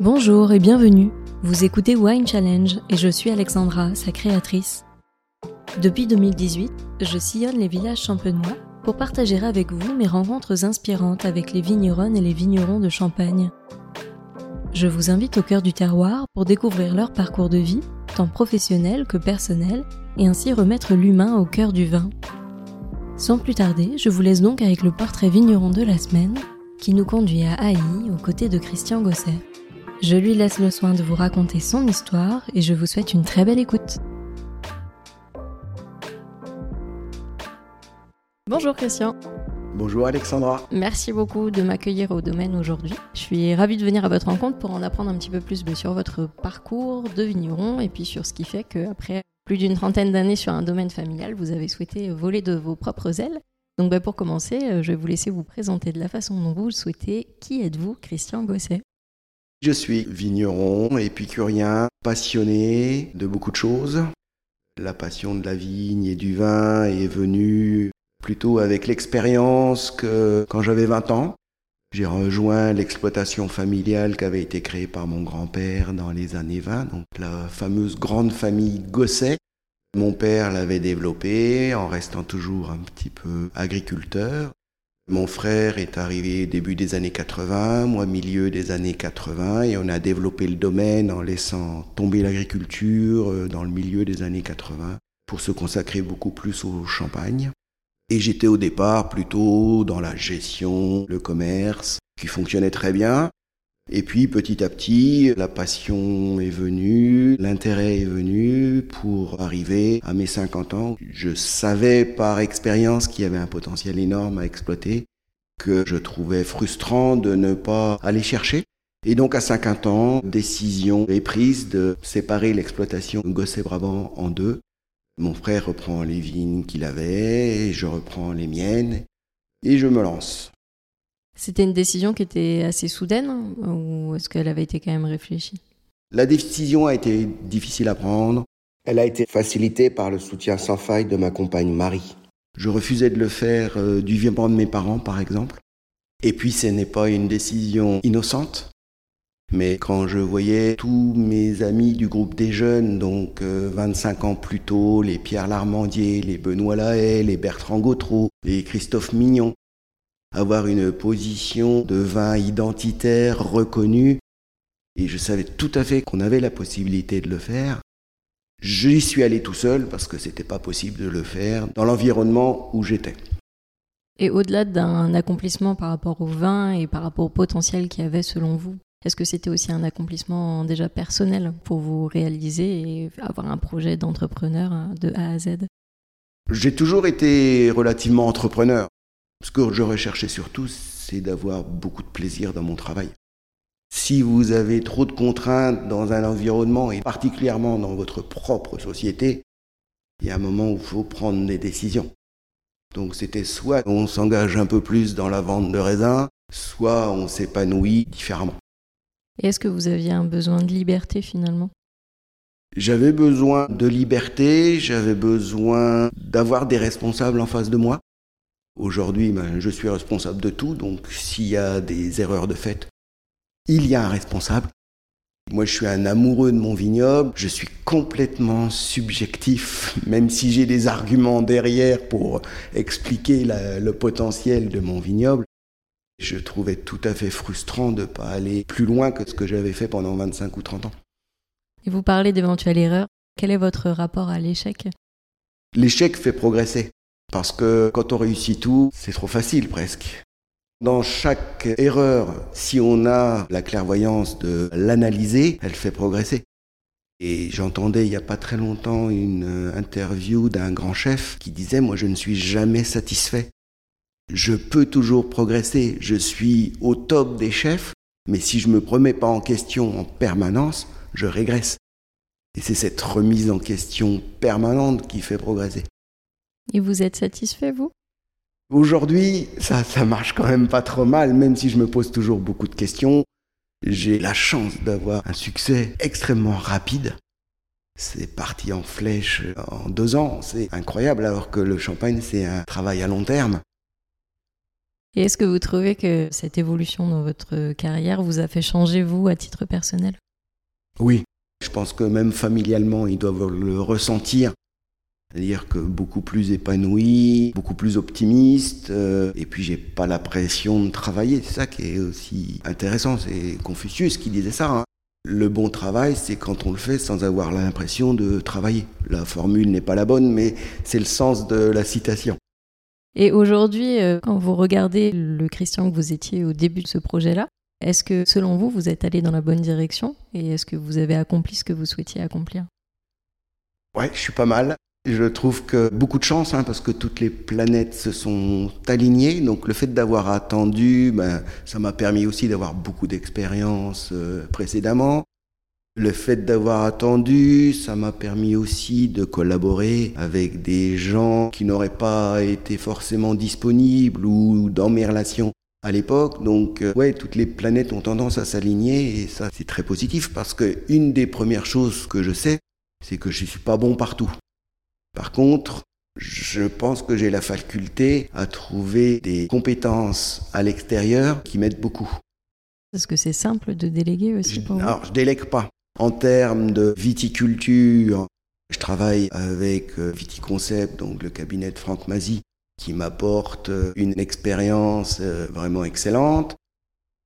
Bonjour et bienvenue. Vous écoutez Wine Challenge et je suis Alexandra, sa créatrice. Depuis 2018, je sillonne les villages champenois pour partager avec vous mes rencontres inspirantes avec les vigneronnes et les vignerons de Champagne. Je vous invite au cœur du terroir pour découvrir leur parcours de vie, tant professionnel que personnel, et ainsi remettre l'humain au cœur du vin. Sans plus tarder, je vous laisse donc avec le portrait vigneron de la semaine qui nous conduit à Haï aux côtés de Christian Gosset. Je lui laisse le soin de vous raconter son histoire et je vous souhaite une très belle écoute. Bonjour Christian. Bonjour Alexandra. Merci beaucoup de m'accueillir au domaine aujourd'hui. Je suis ravie de venir à votre rencontre pour en apprendre un petit peu plus sur votre parcours de vigneron et puis sur ce qui fait qu'après plus d'une trentaine d'années sur un domaine familial, vous avez souhaité voler de vos propres ailes. Donc bah, pour commencer, euh, je vais vous laisser vous présenter de la façon dont vous le souhaitez. Qui êtes-vous, Christian Gosset? Je suis vigneron, épicurien, passionné de beaucoup de choses. La passion de la vigne et du vin est venue plutôt avec l'expérience que quand j'avais 20 ans. J'ai rejoint l'exploitation familiale qui avait été créée par mon grand-père dans les années 20, donc la fameuse grande famille Gosset. Mon père l'avait développée en restant toujours un petit peu agriculteur. Mon frère est arrivé début des années 80, moi milieu des années 80, et on a développé le domaine en laissant tomber l'agriculture euh, dans le milieu des années 80 pour se consacrer beaucoup plus au champagne. Et j'étais au départ plutôt dans la gestion, le commerce, qui fonctionnait très bien. Et puis petit à petit, la passion est venue, l'intérêt est venu pour arriver à mes 50 ans. Je savais par expérience qu'il y avait un potentiel énorme à exploiter, que je trouvais frustrant de ne pas aller chercher. Et donc à 50 ans, décision est prise de séparer l'exploitation Gosset-Brabant en deux mon frère reprend les vignes qu'il avait, je reprends les miennes, et je me lance. C'était une décision qui était assez soudaine, ou est-ce qu'elle avait été quand même réfléchie? La décision a été difficile à prendre. Elle a été facilitée par le soutien sans faille de ma compagne Marie. Je refusais de le faire euh, du vivant de mes parents, par exemple. Et puis, ce n'est pas une décision innocente. Mais quand je voyais tous mes amis du groupe des jeunes, donc 25 euh, ans plus tôt, les Pierre Larmandier, les Benoît Lahaye, les Bertrand Gautreau, les Christophe Mignon, avoir une position de vin identitaire reconnue, et je savais tout à fait qu'on avait la possibilité de le faire, j'y suis allé tout seul parce que c'était pas possible de le faire dans l'environnement où j'étais. Et au-delà d'un accomplissement par rapport au vin et par rapport au potentiel qu'il y avait selon vous est-ce que c'était aussi un accomplissement déjà personnel pour vous réaliser et avoir un projet d'entrepreneur de A à Z? J'ai toujours été relativement entrepreneur. Ce que je recherchais surtout, c'est d'avoir beaucoup de plaisir dans mon travail. Si vous avez trop de contraintes dans un environnement, et particulièrement dans votre propre société, il y a un moment où il faut prendre des décisions. Donc c'était soit on s'engage un peu plus dans la vente de raisins, soit on s'épanouit différemment. Et est-ce que vous aviez un besoin de liberté finalement? J'avais besoin de liberté, j'avais besoin d'avoir des responsables en face de moi. Aujourd'hui, ben, je suis responsable de tout, donc s'il y a des erreurs de fait, il y a un responsable. Moi, je suis un amoureux de mon vignoble, je suis complètement subjectif, même si j'ai des arguments derrière pour expliquer le potentiel de mon vignoble. Je trouvais tout à fait frustrant de ne pas aller plus loin que ce que j'avais fait pendant 25 ou 30 ans. Et vous parlez d'éventuelles erreurs. Quel est votre rapport à l'échec? L'échec fait progresser. Parce que quand on réussit tout, c'est trop facile presque. Dans chaque erreur, si on a la clairvoyance de l'analyser, elle fait progresser. Et j'entendais il n'y a pas très longtemps une interview d'un grand chef qui disait, moi je ne suis jamais satisfait. Je peux toujours progresser, je suis au top des chefs, mais si je ne me remets pas en question en permanence, je régresse. Et c'est cette remise en question permanente qui fait progresser. Et vous êtes satisfait, vous? Aujourd'hui, ça, ça marche quand même pas trop mal, même si je me pose toujours beaucoup de questions. J'ai la chance d'avoir un succès extrêmement rapide. C'est parti en flèche en deux ans, c'est incroyable, alors que le champagne, c'est un travail à long terme. Et est-ce que vous trouvez que cette évolution dans votre carrière vous a fait changer, vous, à titre personnel? Oui. Je pense que même familialement, ils doivent le ressentir. C'est-à-dire que beaucoup plus épanoui, beaucoup plus optimiste, euh, et puis j'ai pas la pression de travailler. C'est ça qui est aussi intéressant. C'est Confucius qui disait ça. Hein. Le bon travail, c'est quand on le fait sans avoir l'impression de travailler. La formule n'est pas la bonne, mais c'est le sens de la citation. Et aujourd'hui, euh, quand vous regardez le Christian que vous étiez au début de ce projet-là, est-ce que selon vous, vous êtes allé dans la bonne direction et est-ce que vous avez accompli ce que vous souhaitiez accomplir? Ouais, je suis pas mal. Je trouve que beaucoup de chance, hein, parce que toutes les planètes se sont alignées. Donc le fait d'avoir attendu, ben, ça m'a permis aussi d'avoir beaucoup d'expérience euh, précédemment. Le fait d'avoir attendu, ça m'a permis aussi de collaborer avec des gens qui n'auraient pas été forcément disponibles ou dans mes relations à l'époque. Donc, euh, ouais, toutes les planètes ont tendance à s'aligner et ça, c'est très positif parce que une des premières choses que je sais, c'est que je suis pas bon partout. Par contre, je pense que j'ai la faculté à trouver des compétences à l'extérieur qui m'aident beaucoup. Est-ce que c'est simple de déléguer aussi pour Alors, je délègue pas. En termes de viticulture, je travaille avec euh, Viticoncept, donc le cabinet de Franck Mazy, qui m'apporte euh, une expérience euh, vraiment excellente.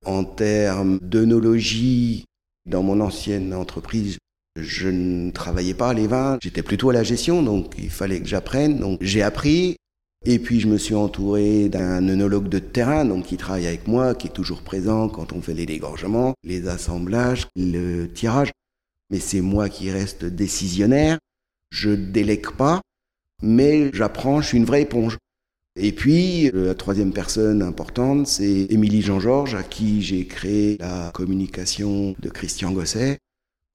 En termes d'œnologie, dans mon ancienne entreprise, je ne travaillais pas les vins, j'étais plutôt à la gestion, donc il fallait que j'apprenne. Donc j'ai appris, et puis je me suis entouré d'un œnologue de terrain, donc qui travaille avec moi, qui est toujours présent quand on fait les dégorgements, les assemblages, le tirage mais c'est moi qui reste décisionnaire. Je délègue pas, mais j'apprends, je suis une vraie éponge. Et puis, euh, la troisième personne importante, c'est Émilie Jean-Georges, à qui j'ai créé la communication de Christian Gosset.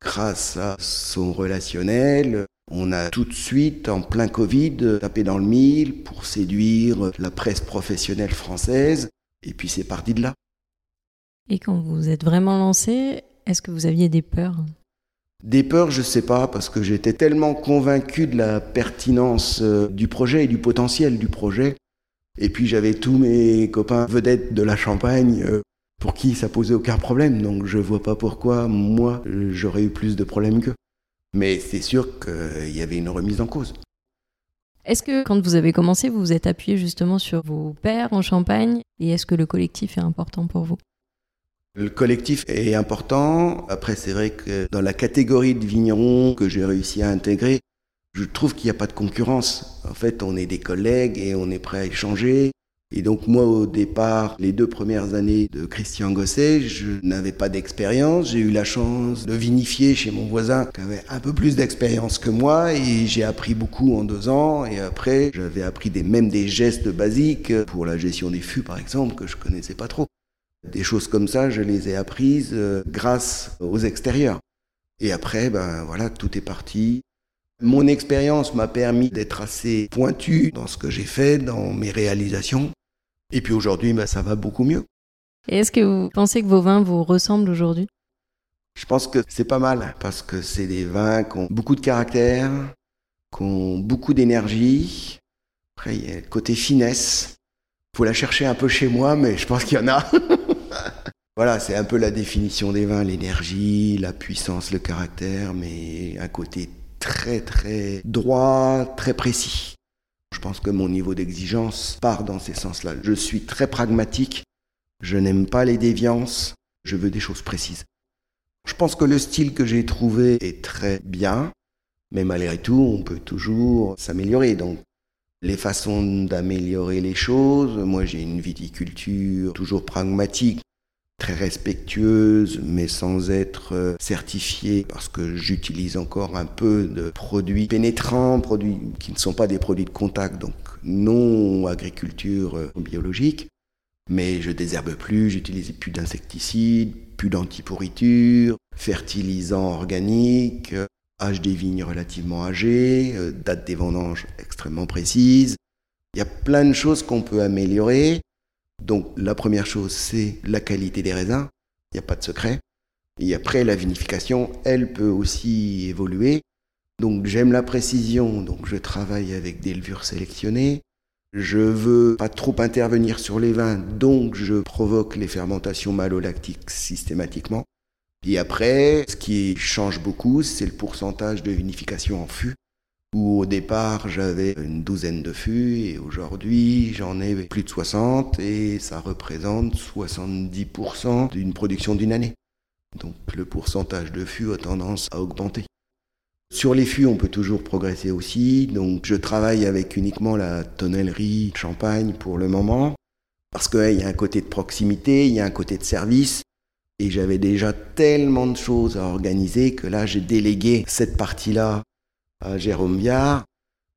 Grâce à son relationnel, on a tout de suite, en plein Covid, tapé dans le mille pour séduire la presse professionnelle française. Et puis c'est parti de là. Et quand vous êtes vraiment lancé, est-ce que vous aviez des peurs? Des peurs, je ne sais pas, parce que j'étais tellement convaincu de la pertinence euh, du projet et du potentiel du projet. Et puis j'avais tous mes copains vedettes de la Champagne euh, pour qui ça posait aucun problème. Donc je ne vois pas pourquoi moi j'aurais eu plus de problèmes qu'eux. Mais c'est sûr qu'il y avait une remise en cause. Est-ce que quand vous avez commencé, vous vous êtes appuyé justement sur vos pères en Champagne Et est-ce que le collectif est important pour vous? Le collectif est important. Après, c'est vrai que dans la catégorie de vignerons que j'ai réussi à intégrer, je trouve qu'il n'y a pas de concurrence. En fait, on est des collègues et on est prêt à échanger. Et donc moi, au départ, les deux premières années de Christian Gosset, je n'avais pas d'expérience. J'ai eu la chance de vinifier chez mon voisin qui avait un peu plus d'expérience que moi et j'ai appris beaucoup en deux ans. Et après, j'avais appris même des gestes basiques pour la gestion des fûts, par exemple, que je connaissais pas trop. Des choses comme ça, je les ai apprises euh, grâce aux extérieurs. Et après, ben voilà, tout est parti. Mon expérience m'a permis d'être assez pointu dans ce que j'ai fait, dans mes réalisations. Et puis aujourd'hui, ben, ça va beaucoup mieux. Et est-ce que vous pensez que vos vins vous ressemblent aujourd'hui? Je pense que c'est pas mal, parce que c'est des vins qui ont beaucoup de caractère, qui ont beaucoup d'énergie. Après, il y a le côté finesse. Faut la chercher un peu chez moi, mais je pense qu'il y en a. Voilà, c'est un peu la définition des vins, l'énergie, la puissance, le caractère, mais un côté très très droit, très précis. Je pense que mon niveau d'exigence part dans ces sens-là. Je suis très pragmatique, je n'aime pas les déviances, je veux des choses précises. Je pense que le style que j'ai trouvé est très bien, mais malgré tout, on peut toujours s'améliorer. Donc, les façons d'améliorer les choses, moi j'ai une viticulture toujours pragmatique très respectueuse, mais sans être euh, certifiée, parce que j'utilise encore un peu de produits pénétrants, produits qui ne sont pas des produits de contact, donc non agriculture euh, biologique. Mais je désherbe plus, j'utilise plus d'insecticides, plus d'antipourriture, fertilisants organiques, âge des vignes relativement âgé, euh, date des vendanges extrêmement précise. Il y a plein de choses qu'on peut améliorer. Donc la première chose, c'est la qualité des raisins. Il n'y a pas de secret. Et après, la vinification, elle peut aussi évoluer. Donc j'aime la précision, donc je travaille avec des levures sélectionnées. Je veux pas trop intervenir sur les vins, donc je provoque les fermentations malolactiques systématiquement. Et après, ce qui change beaucoup, c'est le pourcentage de vinification en fût, où au départ j'avais une douzaine de fûts et aujourd'hui j'en ai plus de 60 et ça représente 70% d'une production d'une année. Donc le pourcentage de fûts a tendance à augmenter. Sur les fûts, on peut toujours progresser aussi. Donc, je travaille avec uniquement la tonnellerie Champagne pour le moment. Parce qu'il y a un côté de proximité, il y a un côté de service. Et j'avais déjà tellement de choses à organiser que là, j'ai délégué cette partie-là à Jérôme Viard.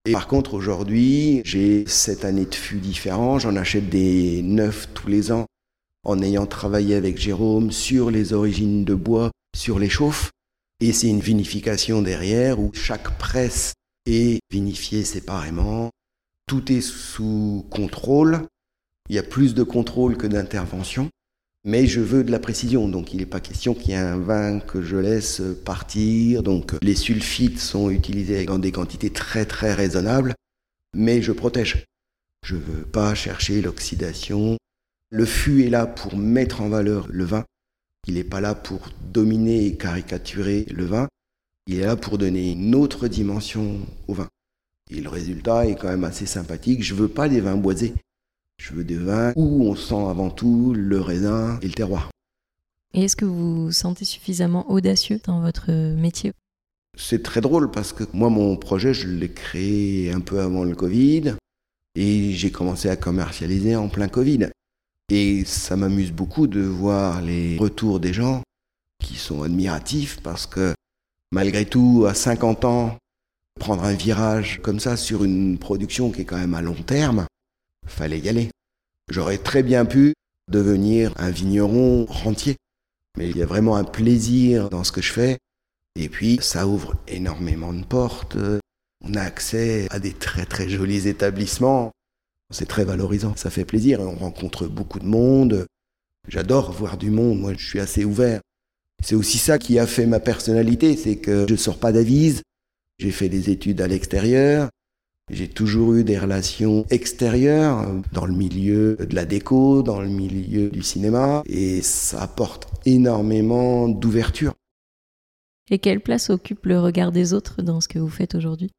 Et par contre, aujourd'hui, j'ai cette année de fûts différents. J'en achète des neufs tous les ans en ayant travaillé avec Jérôme sur les origines de bois, sur les chauffes. Et c'est une vinification derrière où chaque presse est vinifiée séparément. Tout est sous contrôle. Il y a plus de contrôle que d'intervention. Mais je veux de la précision, donc il n'est pas question qu'il y ait un vin que je laisse partir. Donc les sulfites sont utilisés dans des quantités très très raisonnables, mais je protège. Je ne veux pas chercher l'oxydation. Le fût est là pour mettre en valeur le vin. Il n'est pas là pour dominer et caricaturer le vin, il est là pour donner une autre dimension au vin. Et le résultat est quand même assez sympathique. Je veux pas des vins boisés. Je veux des vins où on sent avant tout le raisin et le terroir. Et est-ce que vous vous sentez suffisamment audacieux dans votre métier? C'est très drôle parce que moi, mon projet, je l'ai créé un peu avant le Covid et j'ai commencé à commercialiser en plein Covid. Et ça m'amuse beaucoup de voir les retours des gens qui sont admiratifs parce que malgré tout, à 50 ans, prendre un virage comme ça sur une production qui est quand même à long terme, fallait y aller. J'aurais très bien pu devenir un vigneron rentier, mais il y a vraiment un plaisir dans ce que je fais. Et puis, ça ouvre énormément de portes. On a accès à des très très jolis établissements. C'est très valorisant, ça fait plaisir. On rencontre beaucoup de monde. J'adore voir du monde, moi je suis assez ouvert. C'est aussi ça qui a fait ma personnalité, c'est que je ne sors pas d'avise. J'ai fait des études à l'extérieur. J'ai toujours eu des relations extérieures dans le milieu de la déco, dans le milieu du cinéma, et ça apporte énormément d'ouverture. Et quelle place occupe le regard des autres dans ce que vous faites aujourd'hui?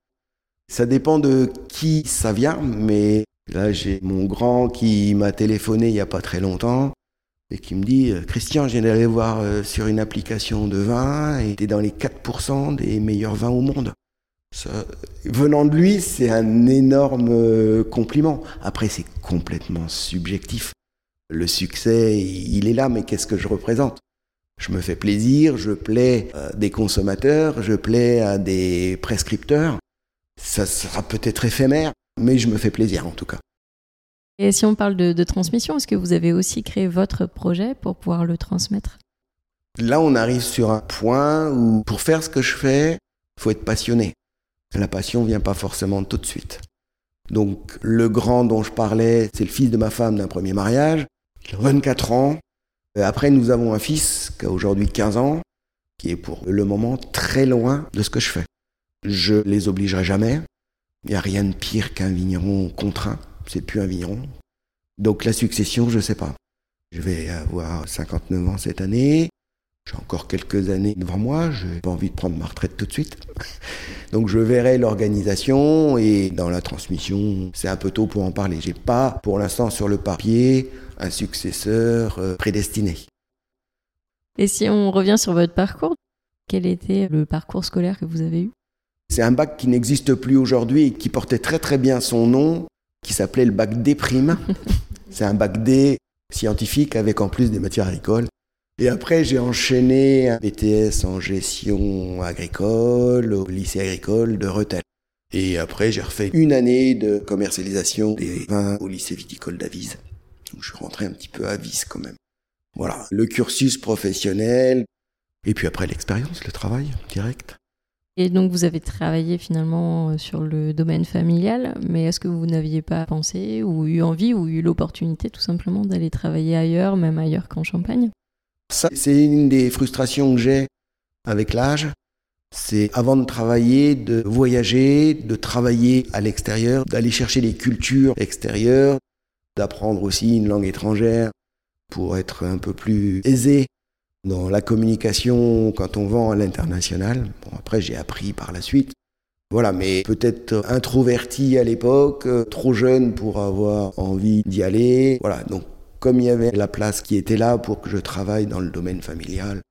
Ça dépend de qui ça vient, mais Là, j'ai mon grand qui m'a téléphoné il n'y a pas très longtemps et qui me dit Christian, je viens d'aller voir euh, sur une application de vin et t'es dans les 4% des meilleurs vins au monde. Venant de lui, c'est un énorme euh, compliment. Après, c'est complètement subjectif. Le succès, il est là, mais qu'est-ce que je représente? Je me fais plaisir, je plais à des consommateurs, je plais à des prescripteurs. Ça sera peut-être éphémère, mais je me fais plaisir en tout cas. Et si on parle de, transmission, est-ce que vous avez aussi créé votre projet pour pouvoir le transmettre? Là, on arrive sur un point où pour faire ce que je fais, il faut être passionné. La passion vient pas forcément tout de suite. Donc le grand dont je parlais, c'est le fils de ma femme d'un premier mariage, il a 24 ans. Après, nous avons un fils qui a aujourd'hui 15 ans, qui est pour le moment très loin de ce que je fais. Je les obligerai jamais. Il n'y a rien de pire qu'un vigneron contraint. C'est plus un vigneron. Donc la succession, je ne sais pas. Je vais avoir 59 ans cette année. J'ai encore quelques années devant moi. Je n'ai pas envie de prendre ma retraite tout de suite. Donc je verrai l'organisation et dans la transmission, c'est un peu tôt pour en parler. J'ai pas, pour l'instant, sur le papier, un successeur euh, prédestiné. Et si on revient sur votre parcours, quel était le parcours scolaire que vous avez eu? C'est un bac qui n'existe plus aujourd'hui et qui portait très très bien son nom, qui s'appelait le bac D'. C'est un bac D scientifique avec en plus des matières agricoles. Et après, j'ai enchaîné un BTS en gestion agricole au lycée agricole de Rethel. Et après, j'ai refait une année de commercialisation des vins au lycée viticole d'Avise. Donc, je suis rentré un petit peu à Avise quand même. Voilà, le cursus professionnel. Et puis après, l'expérience, le travail direct. Et donc vous avez travaillé finalement euh, sur le domaine familial, mais est-ce que vous n'aviez pas pensé ou eu envie ou eu l'opportunité tout simplement d'aller travailler ailleurs, même ailleurs qu'en Champagne? C'est une des frustrations que j'ai avec l'âge. C'est avant de travailler, de voyager, de travailler à l'extérieur, d'aller chercher des cultures extérieures, d'apprendre aussi une langue étrangère pour être un peu plus aisé dans la communication quand on vend à l'international. Bon, après, j'ai appris par la suite. Voilà, mais peut-être introverti à l'époque, trop jeune pour avoir envie d'y aller. Voilà, donc comme il y avait la place qui était là pour que je travaille dans le domaine familial,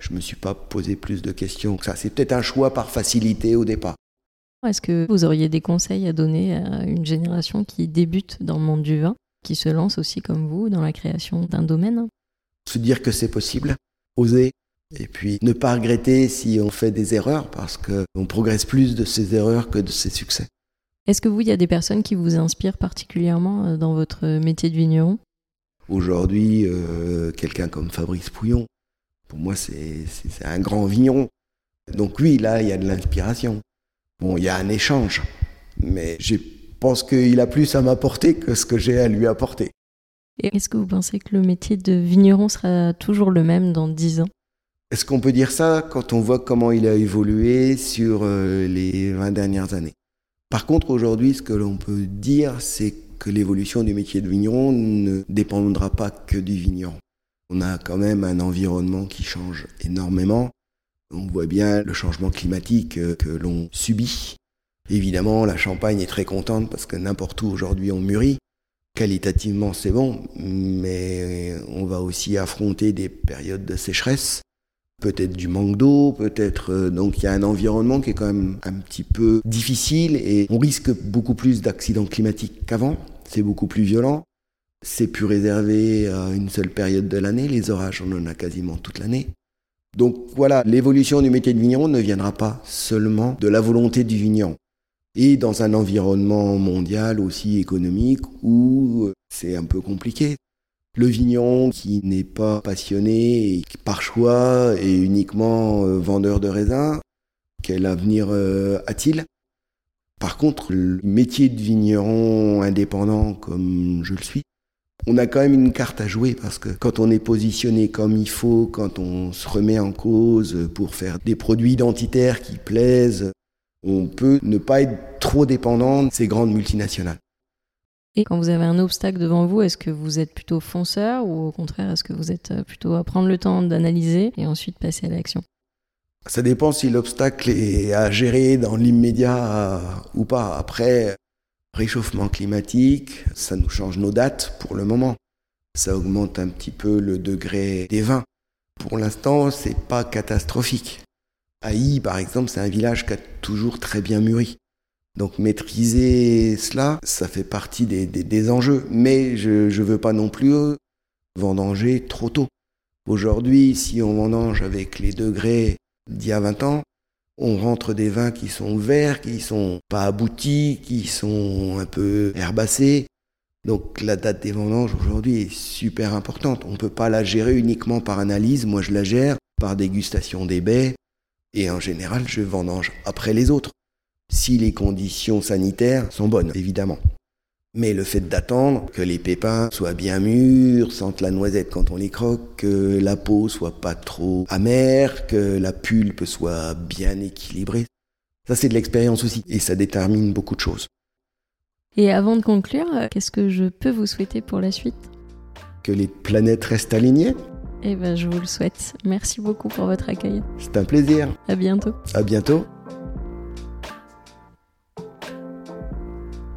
je ne me suis pas posé plus de questions que ça. C'est peut-être un choix par facilité au départ. Est-ce que vous auriez des conseils à donner à une génération qui débute dans le monde du vin, qui se lance aussi comme vous dans la création d'un domaine? Se dire que c'est possible, oser, et puis ne pas regretter si on fait des erreurs, parce qu'on progresse plus de ses erreurs que de ses succès. Est-ce que vous, il y a des personnes qui vous inspirent particulièrement euh, dans votre métier de vigneron Aujourd'hui, euh, quelqu'un comme Fabrice Pouillon, pour moi, c'est un grand vigneron. Donc oui, là, il y a de l'inspiration. Bon, il y a un échange, mais je pense qu'il a plus à m'apporter que ce que j'ai à lui apporter. Et est-ce que vous pensez que le métier de vigneron sera toujours le même dans 10 ans? Est-ce qu'on peut dire ça quand on voit comment il a évolué sur euh, les 20 dernières années? Par contre, aujourd'hui, ce que l'on peut dire, c'est l'évolution du métier de vigneron ne dépendra pas que du vigneron. On a quand même un environnement qui change énormément. On voit bien le changement climatique euh, que l'on subit. Évidemment, la Champagne est très contente parce que n'importe où aujourd'hui on mûrit. Qualitativement, c'est bon, mais on va aussi affronter des périodes de sécheresse, peut-être du manque d'eau, peut-être. Euh, donc il y a un environnement qui est quand même un petit peu difficile et on risque beaucoup plus d'accidents climatiques qu'avant. C'est beaucoup plus violent. C'est plus réservé à une seule période de l'année. Les orages, on en a quasiment toute l'année. Donc voilà, l'évolution du métier de vigneron ne viendra pas seulement de la volonté du vigneron. Et dans un environnement mondial aussi économique où euh, c'est un peu compliqué. Le vigneron qui n'est pas passionné et qui par choix est uniquement euh, vendeur de raisins, quel avenir euh, a-t-il? Par contre, le métier de vigneron indépendant comme je le suis, on a quand même une carte à jouer parce que quand on est positionné comme il faut, quand on se remet en cause pour faire des produits identitaires qui plaisent, on peut ne pas être trop dépendant de ces grandes multinationales. Et quand vous avez un obstacle devant vous, est-ce que vous êtes plutôt fonceur ou au contraire, est-ce que vous êtes plutôt à prendre le temps d'analyser et ensuite passer à l'action? Ça dépend si l'obstacle est à gérer dans l'immédiat ou pas. Après, Réchauffement climatique, ça nous change nos dates pour le moment. Ça augmente un petit peu le degré des vins. Pour l'instant, c'est pas catastrophique. Haï, par exemple, c'est un village qui a toujours très bien mûri. Donc maîtriser cela, ça fait partie des, enjeux. Mais je ne veux pas non plus vendanger trop tôt. Aujourd'hui, si on vendange avec les degrés d'il y a 20 ans, on rentre des vins qui sont verts, qui sont pas aboutis, qui sont un peu herbacés. Donc la date des vendanges aujourd'hui est super importante. On ne peut pas la gérer uniquement par analyse. Moi, je la gère par dégustation des baies. Et en général, je vendange après les autres. Si les conditions sanitaires sont bonnes, évidemment. Mais le fait d'attendre que les pépins soient bien mûrs, sentent la noisette quand on les croque, que la peau soit pas trop amère, que la pulpe soit bien équilibrée, ça c'est de l'expérience aussi et ça détermine beaucoup de choses. Et avant de conclure, qu'est-ce que je peux vous souhaiter pour la suite? Que les planètes restent alignées? Eh ben, je vous le souhaite. Merci beaucoup pour votre accueil. C'est un plaisir. À bientôt. À bientôt.